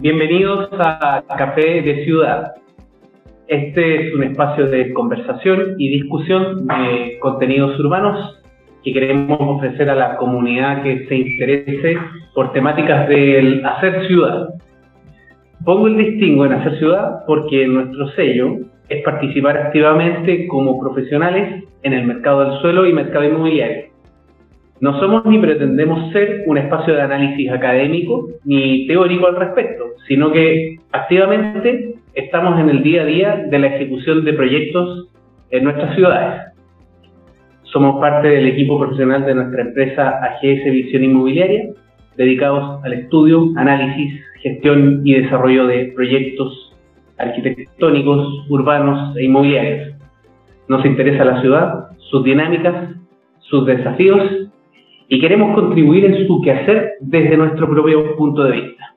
Bienvenidos a Café de Ciudad. Este es un espacio de conversación y discusión de contenidos urbanos que queremos ofrecer a la comunidad que se interese por temáticas del hacer ciudad. Pongo el distingo en hacer ciudad porque nuestro sello es participar activamente como profesionales en el mercado del suelo y mercado inmobiliario no somos ni pretendemos ser un espacio de análisis académico ni teórico al respecto, sino que activamente estamos en el día a día de la ejecución de proyectos en nuestras ciudades. Somos parte del equipo profesional de nuestra empresa AGS Visión Inmobiliaria, dedicados al estudio, análisis, gestión y desarrollo de proyectos arquitectónicos, urbanos e inmobiliarios. Nos interesa la ciudad, sus dinámicas, sus desafíos y queremos contribuir en su quehacer desde nuestro propio punto de vista.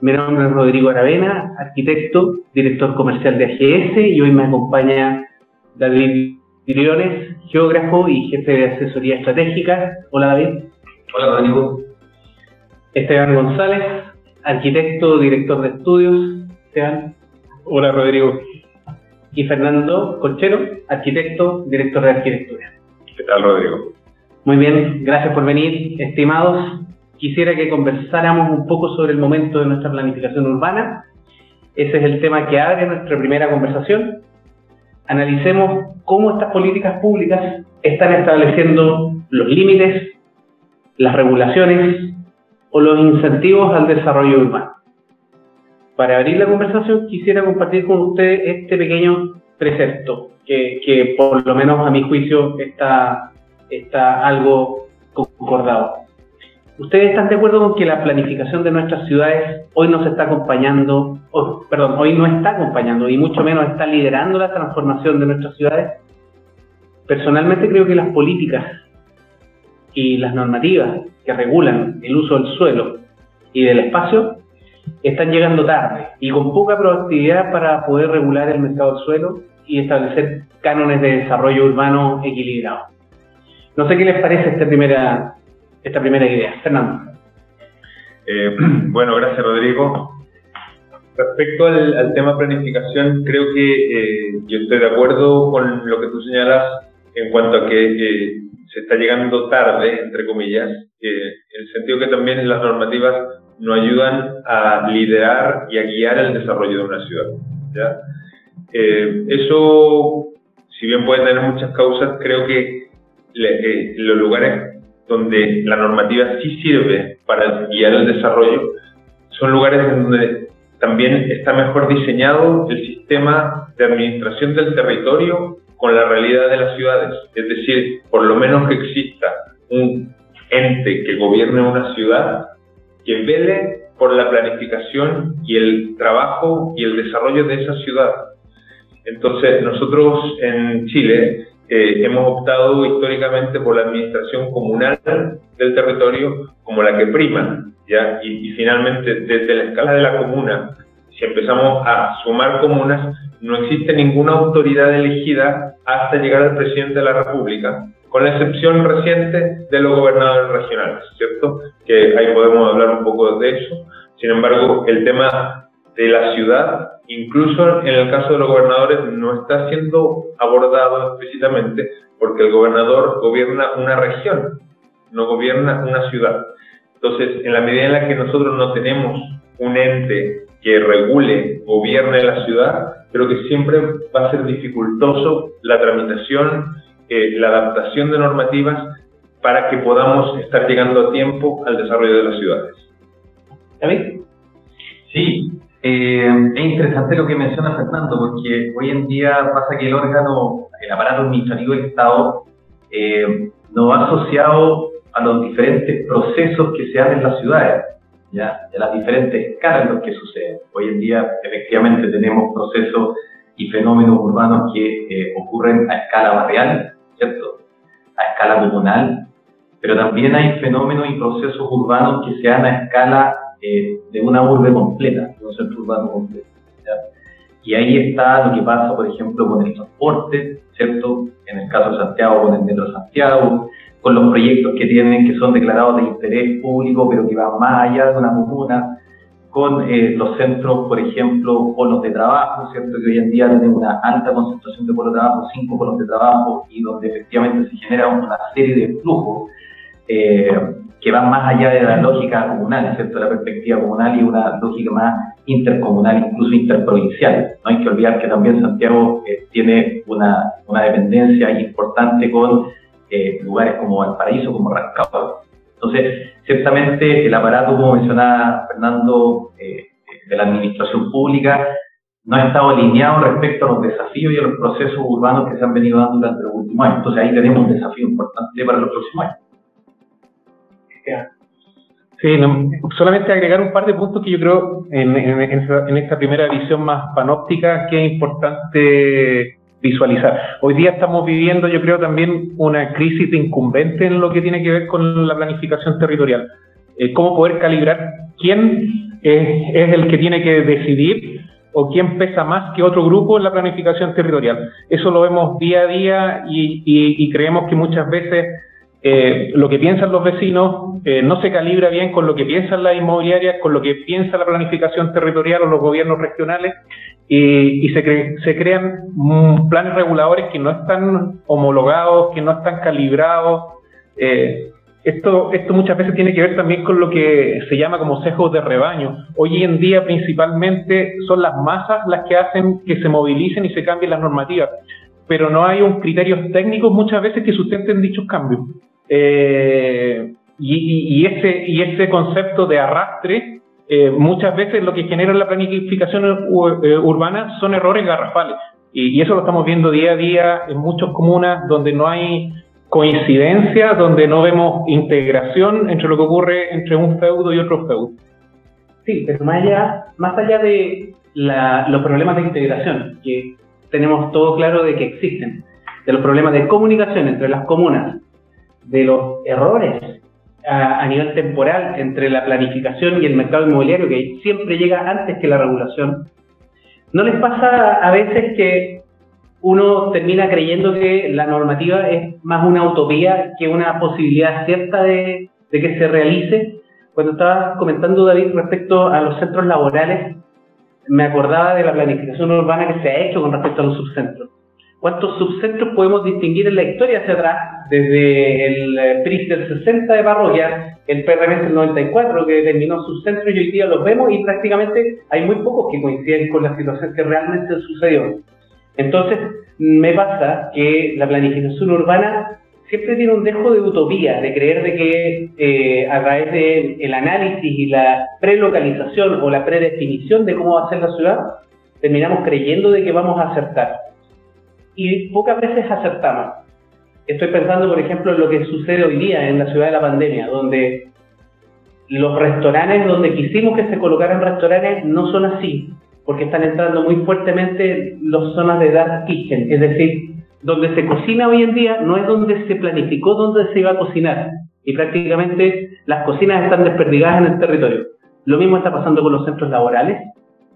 Mi nombre es Rodrigo Aravena, arquitecto, director comercial de AGS y hoy me acompaña David Briones, geógrafo y jefe de asesoría estratégica. Hola David. Hola Rodrigo. Esteban González, arquitecto, director de estudios. Esteban. Hola Rodrigo. Y Fernando Conchero, arquitecto, director de arquitectura. ¿Qué tal Rodrigo? Muy bien, gracias por venir, estimados. Quisiera que conversáramos un poco sobre el momento de nuestra planificación urbana. Ese es el tema que abre nuestra primera conversación. Analicemos cómo estas políticas públicas están estableciendo los límites, las regulaciones o los incentivos al desarrollo urbano. Para abrir la conversación quisiera compartir con ustedes este pequeño precepto que, que por lo menos a mi juicio está está algo concordado. ¿Ustedes están de acuerdo con que la planificación de nuestras ciudades hoy nos está acompañando, perdón, hoy no está acompañando y mucho menos está liderando la transformación de nuestras ciudades? Personalmente creo que las políticas y las normativas que regulan el uso del suelo y del espacio están llegando tarde y con poca proactividad para poder regular el mercado del suelo y establecer cánones de desarrollo urbano equilibrados. No sé qué les parece esta primera, esta primera idea. Fernando. Eh, bueno, gracias Rodrigo. Respecto al, tema planificación, creo que eh, yo estoy de acuerdo con lo que tú señalas en cuanto a que eh, se está llegando tarde, entre comillas, en el sentido que también las normativas no ayudan a liderar y a guiar el desarrollo de una ciudad. eso, si bien puede tener muchas causas, creo que eh, los lugares donde la normativa sí sirve para guiar el desarrollo son lugares donde también está mejor diseñado el sistema de administración del territorio con la realidad de las ciudades. Es decir, por lo menos que exista un ente que gobierne una ciudad que vele por la planificación y el trabajo y el desarrollo de esa ciudad. Entonces, nosotros en Chile eh, hemos optado históricamente por la administración comunal del territorio como la que prima, ¿ya? Y, finalmente, desde la escala de la comuna, si empezamos a sumar comunas, no existe ninguna autoridad elegida hasta llegar al presidente de la República, con la excepción reciente de los gobernadores regionales, ¿cierto? Que ahí podemos hablar un poco de eso. Sin embargo, el tema de la ciudad, incluso en el caso de los gobernadores, no está siendo abordado explícitamente porque el gobernador gobierna una región, no gobierna una ciudad. Entonces, en la medida en la que nosotros no tenemos un ente que regule, gobierne la ciudad, creo que siempre va a ser dificultoso la tramitación, eh, la adaptación de normativas para que podamos estar llegando a tiempo al desarrollo de las ciudades. ¿David? Sí, eh, es interesante lo que menciona Fernando, porque hoy en día pasa que el órgano, el aparato administrativo del Estado, eh, no va asociado a los diferentes procesos que se hacen en las ciudades, ¿ya? de las diferentes escalas en las que suceden. Hoy en día, efectivamente, tenemos procesos y fenómenos urbanos que eh, ocurren a escala barrial, ¿cierto? A escala comunal, pero también hay fenómenos y procesos urbanos que se dan a escala eh, de una urbe completa, de un centro urbano completo. Y ahí está lo que pasa, por ejemplo, con el transporte, ¿cierto? En el caso de Santiago, con el Metro Santiago, con los proyectos que tienen, que son declarados de interés público, pero que van más allá de una comuna, con eh, los centros, por ejemplo, polos de trabajo, ¿cierto? Que hoy en día tenemos una alta concentración de polos de trabajo, cinco polos de trabajo, y donde efectivamente se genera una serie de flujos eh, que van más allá de la lógica comunal, ¿cierto? La perspectiva comunal y una lógica más intercomunal, incluso interprovincial. No hay que olvidar que también Santiago eh, tiene una, una, dependencia importante con eh, lugares como Valparaíso, como Rancagua. Entonces, ciertamente el aparato, como mencionaba Fernando, eh, de la administración pública, no ha estado alineado respecto a los desafíos y a los procesos urbanos que se han venido dando durante los últimos años. Entonces, ahí tenemos un desafío importante para los próximos años. Sí, solamente agregar un par de puntos que yo creo en, esta primera visión más panóptica que es importante visualizar. Hoy día estamos viviendo, yo creo, también una crisis de incumbente en lo que tiene que ver con la planificación territorial. Eh, cómo poder calibrar quién es, el que tiene que decidir o quién pesa más que otro grupo en la planificación territorial. Eso lo vemos día a día y creemos que muchas veces eh, lo que piensan los vecinos eh, no se calibra bien con lo que piensan las inmobiliarias, con lo que piensa la planificación territorial o los gobiernos regionales y, se, se, crean mm, planes reguladores que no están homologados, que no están calibrados. Eh, esto, esto muchas veces tiene que ver también con lo que se llama como sesgos de rebaño. Hoy en día principalmente son las masas las que hacen que se movilicen y se cambien las normativas, pero no hay un criterios técnicos muchas veces que sustenten dichos cambios. Eh, y, ese, y ese concepto de arrastre, eh, muchas veces lo que genera la planificación eh, urbana son errores garrafales. Y, eso lo estamos viendo día a día en muchas comunas donde no hay coincidencia, donde no vemos integración entre lo que ocurre entre un feudo y otro feudo. Sí, pero más allá, más allá de los problemas de integración, que tenemos todo claro de que existen, de los problemas de comunicación entre las comunas, de los errores a, nivel temporal entre la planificación y el mercado inmobiliario, que siempre llega antes que la regulación. ¿No les pasa a veces que uno termina creyendo que la normativa es más una utopía que una posibilidad cierta de, de que se realice? Cuando estaba comentando David respecto a los centros laborales, me acordaba de la planificación urbana que se ha hecho con respecto a los subcentros cuántos subcentros podemos distinguir en la historia hacia atrás, desde el eh, PRIS del 60 de parroquia, el PRM del 94 que determinó subcentros y hoy día los vemos y prácticamente hay muy pocos que coinciden con la situación que realmente sucedió. Entonces, me pasa que la planificación urbana siempre tiene un dejo de utopía, de creer de que eh, a través del el análisis y la prelocalización o la predefinición de cómo va a ser la ciudad, terminamos creyendo de que vamos a acertar y pocas veces acertamos. Estoy pensando, por ejemplo, en lo que sucede hoy día en la ciudad de la pandemia, donde los restaurantes donde quisimos que se colocaran restaurantes no son así, porque están entrando muy fuertemente las zonas de dark kitchen, es decir, donde se cocina hoy en día no es donde se planificó dónde se iba a cocinar, y prácticamente las cocinas están desperdigadas en el territorio. Lo mismo está pasando con los centros laborales,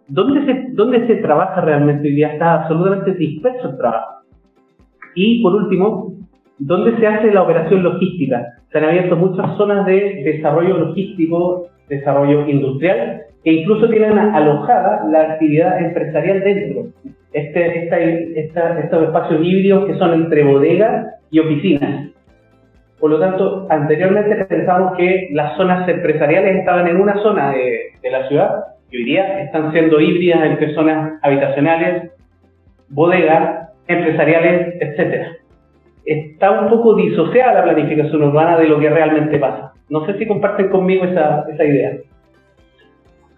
¿Dónde se, ¿Dónde se trabaja realmente hoy día? Está absolutamente disperso el trabajo. Y por último, ¿dónde se hace la operación logística? Se han abierto muchas zonas de desarrollo logístico, desarrollo industrial, e incluso tienen alojada la actividad empresarial dentro. Este, esta, estos espacios híbridos que son entre bodegas y oficinas. Por lo tanto, anteriormente pensamos que las zonas empresariales estaban en una zona de, de la ciudad que hoy día están siendo híbridas entre zonas habitacionales, bodegas, empresariales, etc. Está un poco disociada la planificación urbana de lo que realmente pasa. No sé si comparten conmigo esa, esa idea.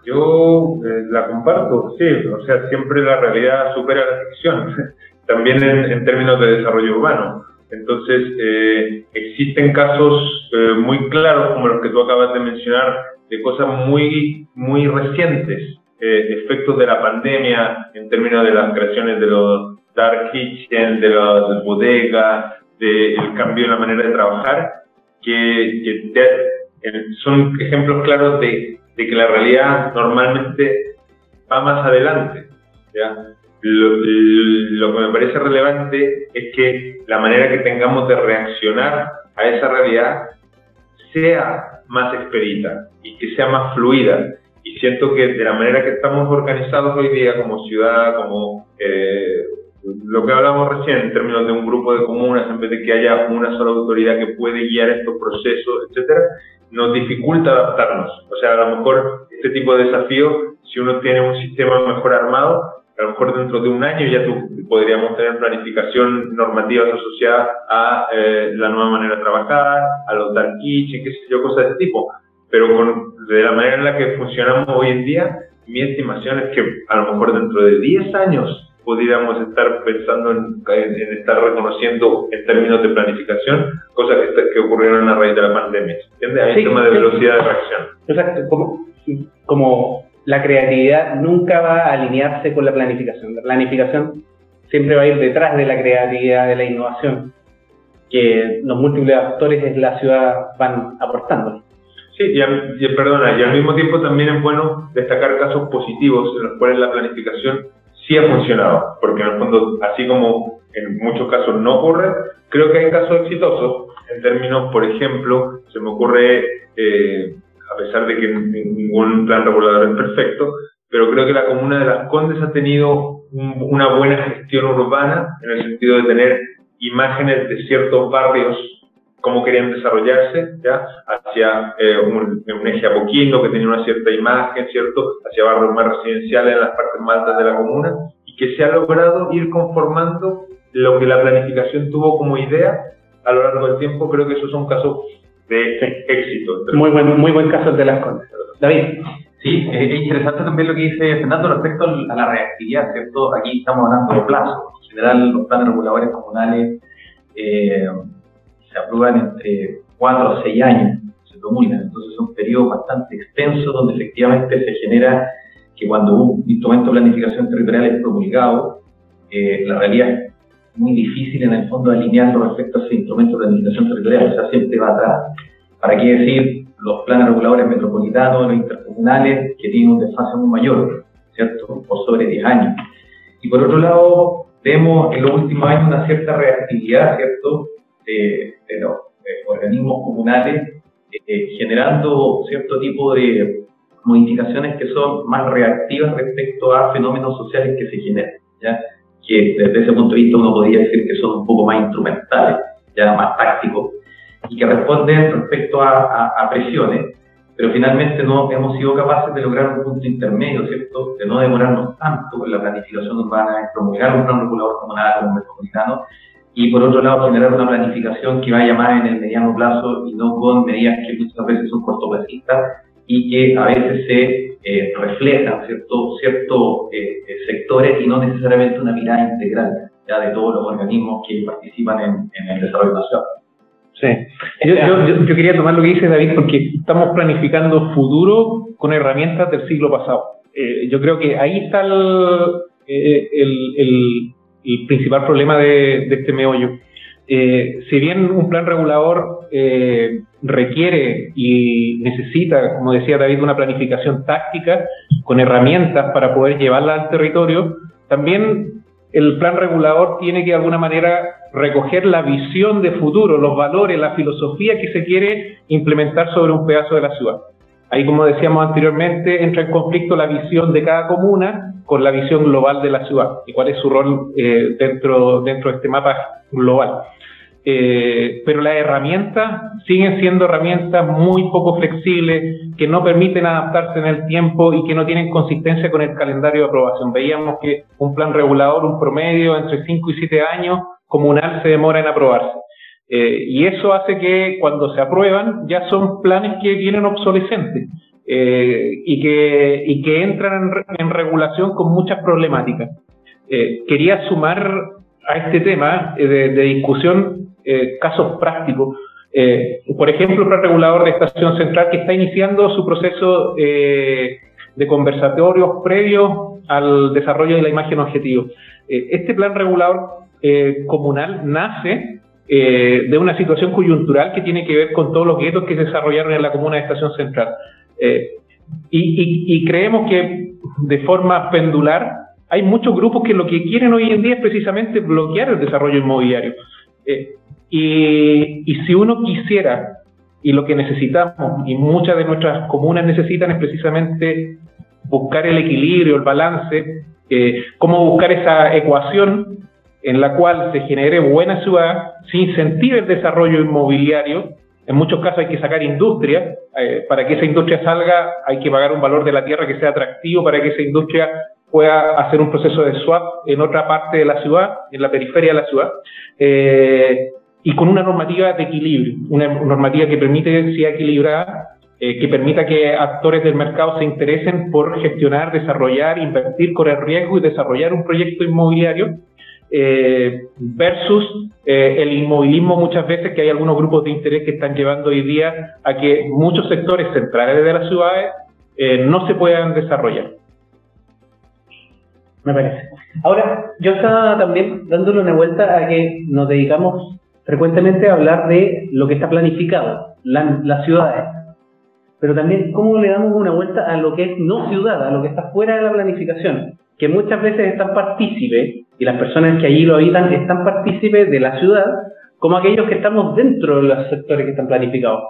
Yo eh, la comparto, sí, o sea, siempre la realidad supera la ficción, también en, términos de desarrollo urbano. Entonces, eh, existen casos eh, muy claros, como los que tú acabas de mencionar, de cosas muy, muy recientes, eh, efectos de la pandemia en términos de las creaciones de los dark kitchen, de las bodegas, del cambio en la manera de trabajar, que, son ejemplos claros de, de, que la realidad normalmente va más adelante. ¿ya? Lo, lo, que me parece relevante es que la manera que tengamos de reaccionar a esa realidad sea más expedita y que sea más fluida y siento que de la manera que estamos organizados hoy día como ciudad, como eh, lo que hablamos recién en términos de un grupo de comunas, en vez de que haya una sola autoridad que puede guiar estos procesos, etcétera, nos dificulta adaptarnos. O sea, a lo mejor este tipo de desafío, si uno tiene un sistema mejor armado, a lo mejor dentro de un año ya tú, podríamos tener planificación normativas asociadas a eh, la nueva manera de trabajar, a los dark kitchen, qué sé yo, cosas de este tipo. Pero con, de la manera en la que funcionamos hoy en día, mi estimación es que a lo mejor dentro de 10 años podríamos estar pensando en, estar reconociendo en términos de planificación cosas que, que ocurrieron a raíz de la pandemia. ¿Entiendes? Hay un tema de velocidad de reacción. Exacto, como, como la creatividad nunca va a alinearse con la planificación. La planificación siempre va a ir detrás de la creatividad, de la innovación, que los múltiples actores de la ciudad van aportando. Sí, y, perdona, y al mismo tiempo también es bueno destacar casos positivos en los cuales la planificación sí ha funcionado, porque en el fondo, así como en muchos casos no ocurre, creo que hay casos exitosos en términos, por ejemplo, se me ocurre, eh, a pesar de que ningún plan regulador es perfecto, pero creo que la comuna de Las Condes ha tenido una buena gestión urbana en el sentido de tener imágenes de ciertos barrios cómo querían desarrollarse, ¿ya? hacia eh, un, eje apoquino que tenía una cierta imagen, ¿cierto? hacia barrios más residenciales en las partes más altas de la comuna, y que se ha logrado ir conformando lo que la planificación tuvo como idea a lo largo del tiempo. Creo que esos son casos de éxito. Muy buen, muy buen caso de las Condes. David. Sí, es interesante también lo que dice Fernando respecto a la reactividad, ¿cierto? Aquí estamos hablando de plazo. En general, los planes reguladores comunales eh, se aprueban entre 4 o 6 años, se promulgan. Entonces es un periodo bastante extenso donde efectivamente se genera que cuando un instrumento de planificación territorial es promulgado, eh, la realidad es muy difícil en el fondo alinearlo respecto a ese instrumento de planificación territorial, o sea, siempre va atrás. ¿Para qué decir los planes reguladores metropolitanos, los intercomunales, que tienen un desfase muy mayor, ¿cierto? Por sobre 10 años. Y por otro lado, vemos en los últimos años una cierta reactividad, ¿cierto? de, los organismos comunales, eh, generando cierto tipo de modificaciones que son más reactivas respecto a fenómenos sociales que se generan, ¿ya? Que desde ese punto de vista uno podría decir que son un poco más instrumentales, ya más tácticos, y que responden respecto a, a, presiones, pero finalmente no hemos sido capaces de lograr un punto intermedio, ¿cierto? De no demorarnos tanto en la planificación urbana, en promulgar un plan regulador comunal, un metropolitano, y por otro lado generar una planificación que vaya más en el mediano plazo y no con medidas que muchas veces son cortoplacistas y que a veces se eh, reflejan ciertos cierto, eh, eh, sectores y no necesariamente una mirada integral ya de todos los organismos que participan en, el desarrollo nacional. Sí, yo, yo, yo, quería tomar lo que dice David porque estamos planificando futuro con herramientas del siglo pasado. yo creo que ahí está el, el el principal problema de, este meollo. Eh, si bien un plan regulador eh, requiere y necesita, como decía David, una planificación táctica con herramientas para poder llevarla al territorio, también el plan regulador tiene que de alguna manera recoger la visión de futuro, los valores, la filosofía que se quiere implementar sobre un pedazo de la ciudad. Ahí, como decíamos anteriormente, entra en conflicto la visión de cada comuna con la visión global de la ciudad y cuál es su rol eh, dentro, dentro de este mapa global. Eh, pero las herramientas siguen siendo herramientas muy poco flexibles, que no permiten adaptarse en el tiempo y que no tienen consistencia con el calendario de aprobación. Veíamos que un plan regulador, un promedio entre 5 y 7 años comunal se demora en aprobarse. Eh, y eso hace que cuando se aprueban ya son planes que vienen obsolescentes eh, y, que, entran en, regulación con muchas problemáticas. Quería sumar a este tema de, discusión casos prácticos. por ejemplo, el plan regulador de Estación Central que está iniciando su proceso de conversatorios previos al desarrollo de la imagen objetivo. este plan regulador comunal nace eh, de una situación coyuntural que tiene que ver con todos los guetos que se desarrollaron en la comuna de Estación Central. Eh, y, creemos que de forma pendular hay muchos grupos que lo que quieren hoy en día es precisamente bloquear el desarrollo inmobiliario. Eh, y, si uno quisiera y lo que necesitamos, y muchas de nuestras comunas necesitan, es precisamente buscar el equilibrio, el balance, eh, cómo buscar esa ecuación en la cual se genere buena ciudad, se incentive el desarrollo inmobiliario. En muchos casos hay que sacar industria. Eh, para que esa industria salga hay que pagar un valor de la tierra que sea atractivo para que esa industria pueda hacer un proceso de swap en otra parte de la ciudad, en la periferia de la ciudad. Eh, y con una normativa de equilibrio, una normativa que permite sea equilibrada, eh, que permita que actores del mercado se interesen por gestionar, desarrollar, invertir, correr riesgo y desarrollar un proyecto inmobiliario, eh, versus eh, el inmovilismo muchas veces que hay algunos grupos de interés que están llevando hoy día a que muchos sectores centrales de las ciudades no se puedan desarrollar. Me parece. Ahora, yo estaba también dándole una vuelta a que nos dedicamos frecuentemente hablar de lo que está planificado, las ciudades, pero también cómo le damos una vuelta a lo que es no ciudad, a lo que está fuera de la planificación, que muchas veces están partícipes, y las personas que allí lo habitan están partícipes de la ciudad, como aquellos que estamos dentro de los sectores que están planificados.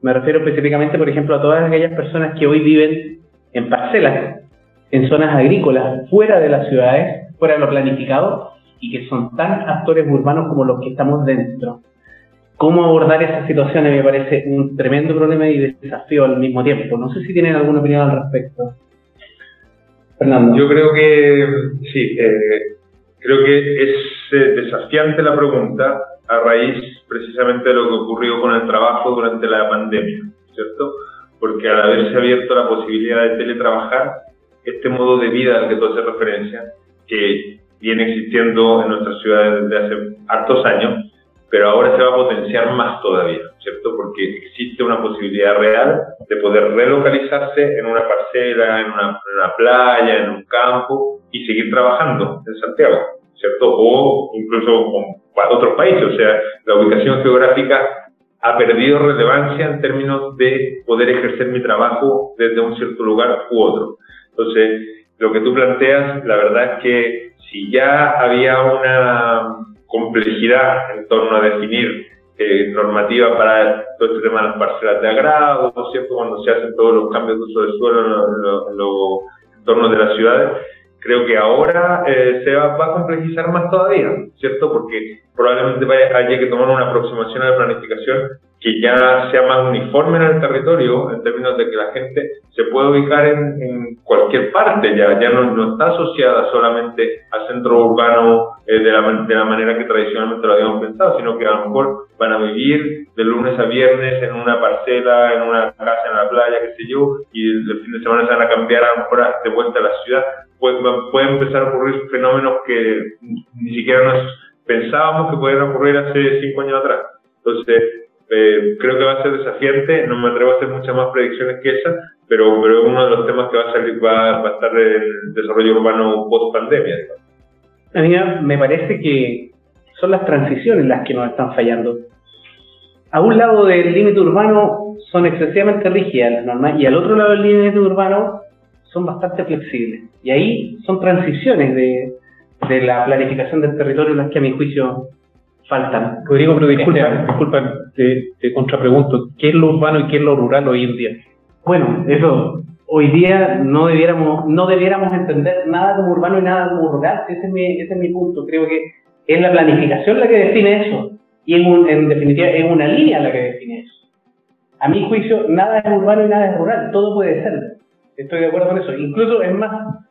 Me refiero específicamente, por ejemplo, a todas aquellas personas que hoy viven en parcelas, en zonas agrícolas, fuera de las ciudades, fuera de lo planificado, y que son tan actores urbanos como los que estamos dentro. ¿Cómo abordar esas situaciones me parece un tremendo problema y desafío al mismo tiempo? No sé si tienen alguna opinión al respecto. Fernando. Yo creo que sí, eh, creo que es eh, desafiante la pregunta a raíz precisamente de lo que ocurrió con el trabajo durante la pandemia, ¿cierto? Porque al haberse abierto la posibilidad de teletrabajar, este modo de vida al que tú haces referencia, que viene existiendo en nuestras ciudades desde hace hartos años, pero ahora se va a potenciar más todavía, ¿cierto? Porque existe una posibilidad real de poder relocalizarse en una parcela, en una, playa, en un campo y seguir trabajando en Santiago, ¿cierto? O incluso con otros países, o sea, la ubicación geográfica ha perdido relevancia en términos de poder ejercer mi trabajo desde un cierto lugar u otro. Entonces, lo que tú planteas, la verdad es que si ya había una complejidad en torno a definir eh, normativa para todo este tema de las parcelas de agrado, ¿cierto? Cuando se hacen todos los cambios de uso del suelo en los entornos de las ciudades, creo que ahora eh, se va, va, a complejizar más todavía, ¿cierto? Porque probablemente vaya, haya que tomar una aproximación a la planificación que ya sea más uniforme en el territorio, en términos de que la gente se pueda ubicar en, cualquier parte, ya, ya no, no, está asociada solamente al centro urbano eh, de, la, de la manera que tradicionalmente lo habíamos pensado, sino que a lo mejor van a vivir de lunes a viernes en una parcela, en una casa en la playa, qué sé yo, y el, fin de semana se van a cambiar a lo mejor de vuelta a la ciudad. Pueden puede empezar a ocurrir fenómenos que ni siquiera nos pensábamos que pudieran ocurrir hace cinco años atrás. Entonces, eh, creo que va a ser desafiante, no me atrevo a hacer muchas más predicciones que esa, pero, pero uno de los temas que va a salir va, a estar el desarrollo urbano post pandemia. A mí me parece que son las transiciones las que nos están fallando. A un lado del límite urbano son excesivamente rígidas las normas y al otro lado del límite urbano son bastante flexibles. Y ahí son transiciones de, de la planificación del territorio las que a mi juicio faltan. Rodrigo, pero disculpa, disculpa te, te, contrapregunto, ¿qué es lo urbano y qué es lo rural hoy en día? Bueno, eso, hoy día no debiéramos, no debiéramos entender nada como urbano y nada como rural, ese es mi, ese es mi punto, creo que es la planificación la que define eso, y en, en definitiva es una línea la que define eso. A mi juicio, nada es urbano y nada es rural, todo puede ser. Estoy de acuerdo con eso. Incluso es más,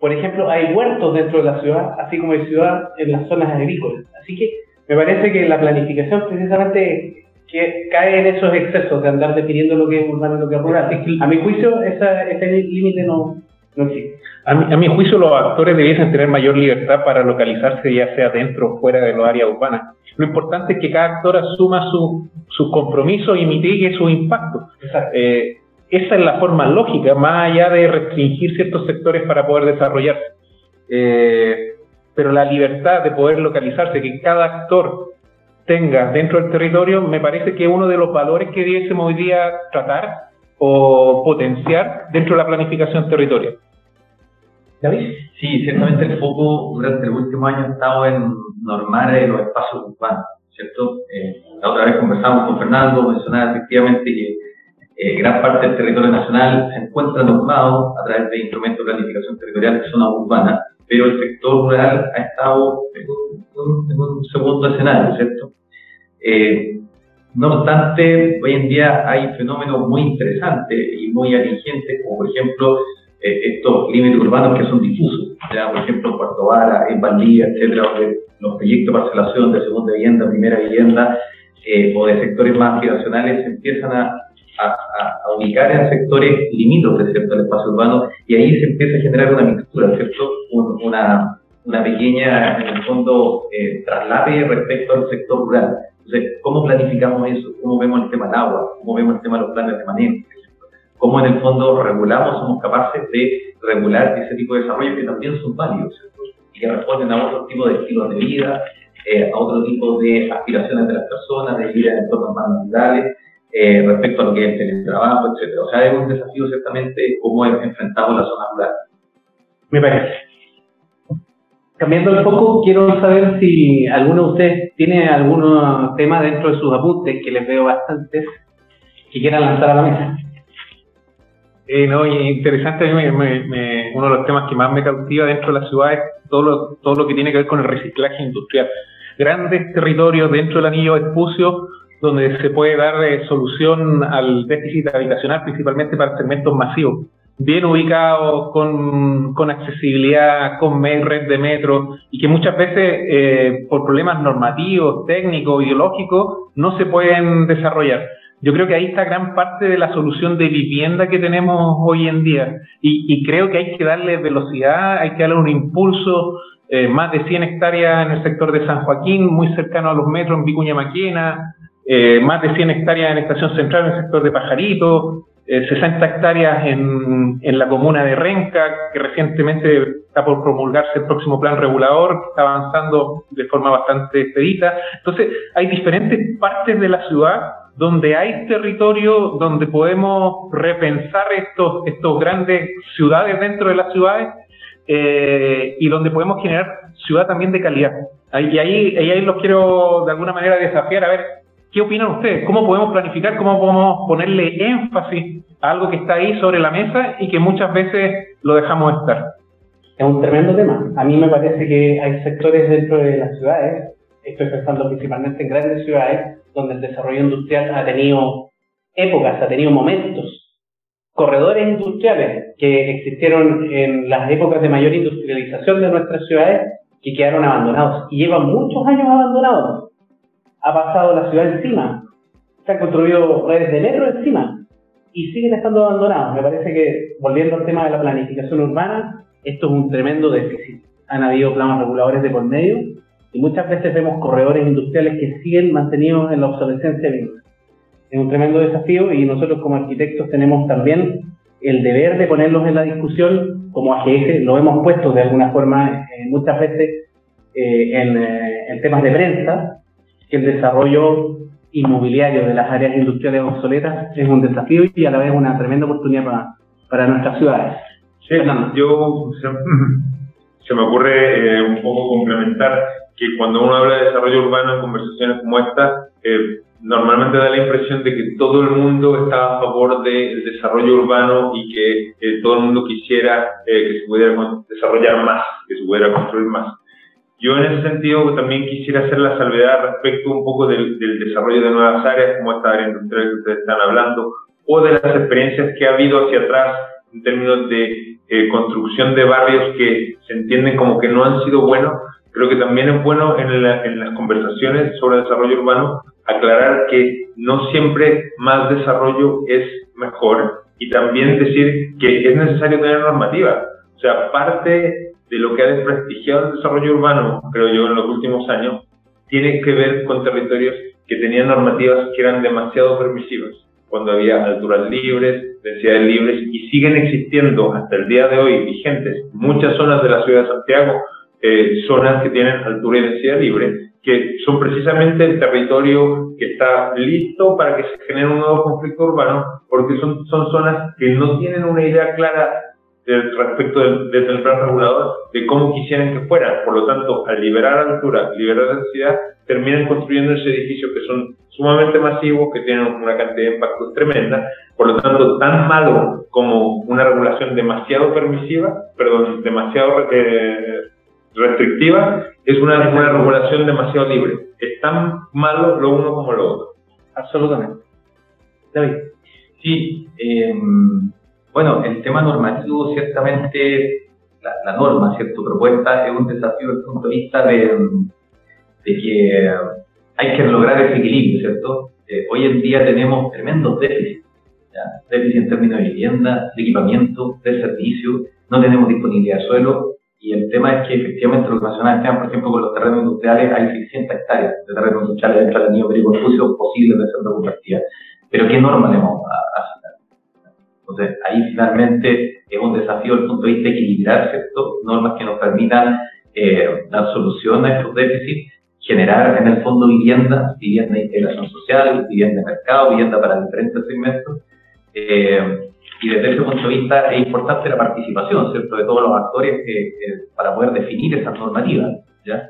por ejemplo, hay huertos dentro de la ciudad, así como hay ciudad en las zonas agrícolas. Así que me parece que la planificación precisamente que cae en esos excesos de andar definiendo lo que es urbano y lo que es rural. A mi juicio, ese límite no, no existe. A mi, a mi, juicio, los actores debiesen tener mayor libertad para localizarse, ya sea dentro o fuera de los áreas urbanas. Lo importante es que cada actor asuma sus su compromisos y mitigue su impacto. Eh, esa es la forma lógica, más allá de restringir ciertos sectores para poder desarrollarse. Eh, pero la libertad de poder localizarse, que cada actor tenga dentro del territorio, me parece que es uno de los valores que debiésemos hoy día tratar o potenciar dentro de la planificación territorial. ¿David? Sí, ciertamente el foco durante el último año ha estado en normar los espacios urbanos, ¿cierto? Eh, la otra vez conversamos con Fernando, mencionaba efectivamente que eh, gran parte del territorio nacional se encuentra normado a través de instrumentos de planificación territorial de zona urbana, pero el sector rural ha estado en un, segundo escenario, ¿cierto? Eh, no obstante, hoy en día hay fenómenos muy interesantes y muy atingentes, como por ejemplo eh, estos límites urbanos que son difusos, ya por ejemplo en Puerto Vara, en Valdía, etcétera, los proyectos de parcelación de segunda vivienda, primera vivienda eh, o de sectores más aspiracionales se empiezan a, a, ubicar en sectores limítrofes ¿cierto? al espacio urbano y ahí se empieza a generar una mixtura, ¿cierto? una, una pequeña, en el fondo, eh, traslade respecto al sector rural. Entonces, ¿cómo planificamos eso? ¿Cómo vemos el tema del agua? ¿Cómo vemos el tema de los planes de manejo? ¿Cómo en el fondo regulamos, somos capaces de regular ese tipo de desarrollo que también son válidos y que responden a otro tipo de estilos de vida, eh, a otro tipo de aspiraciones de las personas, de vida en entornos más naturales, eh, respecto a lo que es el teletrabajo, etc. O sea, es un desafío ciertamente cómo enfrentamos la zona rural. Me parece. Cambiando el foco, quiero saber si alguno de ustedes tiene algún tema dentro de sus apuntes, que les veo bastantes, que quieran lanzar a la mesa. Eh, no, interesante, uno de los temas que más me cautiva dentro de la ciudad es todo lo, todo lo que tiene que ver con el reciclaje industrial. Grandes territorios dentro del anillo espucio donde se puede dar eh, solución al déficit habitacional, principalmente para segmentos masivos bien ubicados, con, con accesibilidad, con red de metro, y que muchas veces eh, por problemas normativos, técnicos, ideológicos, no se pueden desarrollar. Yo creo que ahí está gran parte de la solución de vivienda que tenemos hoy en día. Y, creo que hay que darle velocidad, hay que darle un impulso. Eh, más de 100 hectáreas en el sector de San Joaquín, muy cercano a los metros en Vicuña Maquena, eh, más de 100 hectáreas en Estación Central en el sector de Pajarito, 60 eh, hectáreas en, en, la comuna de Renca, que recientemente está por promulgarse el próximo plan regulador, que está avanzando de forma bastante expedita. Entonces, hay diferentes partes de la ciudad donde hay territorio donde podemos repensar estos, estos grandes ciudades dentro de las ciudades eh, y donde podemos generar ciudad también de calidad. Y ahí, ahí los quiero de alguna manera desafiar a ver ¿Qué opinan ustedes? ¿Cómo podemos planificar? ¿Cómo podemos ponerle énfasis a algo que está ahí sobre la mesa y que muchas veces lo dejamos estar? Es un tremendo tema. A mí me parece que hay sectores dentro de las ciudades, estoy pensando principalmente en grandes ciudades, donde el desarrollo industrial ha tenido épocas, ha tenido momentos. Corredores industriales que existieron en las épocas de mayor industrialización de nuestras ciudades que quedaron abandonados y llevan muchos años abandonados ha pasado la ciudad encima, se han construido redes de metro encima y siguen estando abandonados. Me parece que, volviendo al tema de la planificación urbana, esto es un tremendo déficit. Han habido planos reguladores de por medio y muchas veces vemos corredores industriales que siguen mantenidos en la obsolescencia misma. Es un tremendo desafío y nosotros como arquitectos tenemos también el deber de ponerlos en la discusión como AGS, lo hemos puesto de alguna forma eh, muchas veces eh, en, eh, en temas de prensa, que el desarrollo inmobiliario de las áreas industriales obsoletas es un desafío y a la vez una tremenda oportunidad para, para nuestras ciudades. Sí, yo se, me ocurre eh, un poco complementar que cuando uno habla de desarrollo urbano en conversaciones como esta, eh, normalmente da la impresión de que todo el mundo está a favor del desarrollo urbano y que eh, todo el mundo quisiera que se pudiera desarrollar más, que se pudiera construir más. Yo en ese sentido también quisiera hacer la salvedad respecto un poco del, desarrollo de nuevas áreas, como esta área industrial que ustedes están hablando, o de las experiencias que ha habido hacia atrás en términos de eh, construcción de barrios que se entienden como que no han sido buenos. Creo que también es bueno en, en las conversaciones sobre desarrollo urbano aclarar que no siempre más desarrollo es mejor y también decir que es necesario tener normativa. O sea, parte de lo que ha desprestigiado el desarrollo urbano, creo yo, en los últimos años, tiene que ver con territorios que tenían normativas que eran demasiado permisivas, cuando había alturas libres, densidades libres, y siguen existiendo hasta el día de hoy vigentes muchas zonas de la ciudad de Santiago, eh, zonas que tienen altura y densidad libre, que son precisamente el territorio que está listo para que se genere un nuevo conflicto urbano, porque son, son zonas que no tienen una idea clara respecto del, desde el plan regulador de cómo quisieran que fuera. Por lo tanto, al liberar altura, liberar densidad, terminan construyendo ese edificios que son sumamente masivos, que tienen una cantidad de impactos tremenda. Por lo tanto, tan malo como una regulación demasiado permisiva, perdón, demasiado eh, restrictiva, es una, una regulación demasiado libre. Es tan malo lo uno como lo otro. Absolutamente. David. Sí, eh, bueno, el tema normativo, ciertamente, la, norma, ¿cierto? Propuesta es un desafío desde el punto de vista de, que hay que lograr ese equilibrio, ¿cierto? Eh, hoy en día tenemos tremendos déficits, ¿ya? déficit en términos de vivienda, de equipamiento, de servicio, no tenemos disponibilidad de suelo, y el tema es que efectivamente los nacionales por ejemplo, con los terrenos industriales, hay 600 hectáreas de terrenos industriales dentro del anillo perico posibles de ser compartida. Pero ¿qué norma le vamos a, a entonces, ahí finalmente es un desafío desde el punto de vista de equilibrar, ¿cierto? Normas que nos permitan eh, dar solución a estos déficits, generar en el fondo vivienda, vivienda de integración social, vivienda de mercado, vivienda para diferentes segmentos. Eh, y desde ese punto de vista es importante la participación, ¿cierto?, de todos los actores para poder definir esas normativas, ¿ya?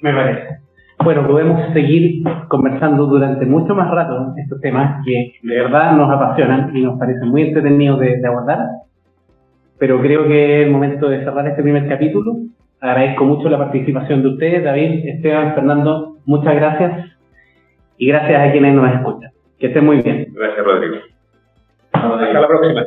Me parece. Bueno, podemos seguir conversando durante mucho más rato estos temas que de verdad nos apasionan y nos parecen muy entretenidos de, abordar. Pero creo que es el momento de cerrar este primer capítulo. Agradezco mucho la participación de ustedes, David, Esteban, Fernando. Muchas gracias. Y gracias a quienes nos escuchan. Que estén muy bien. Gracias, Rodrigo. Hasta la próxima.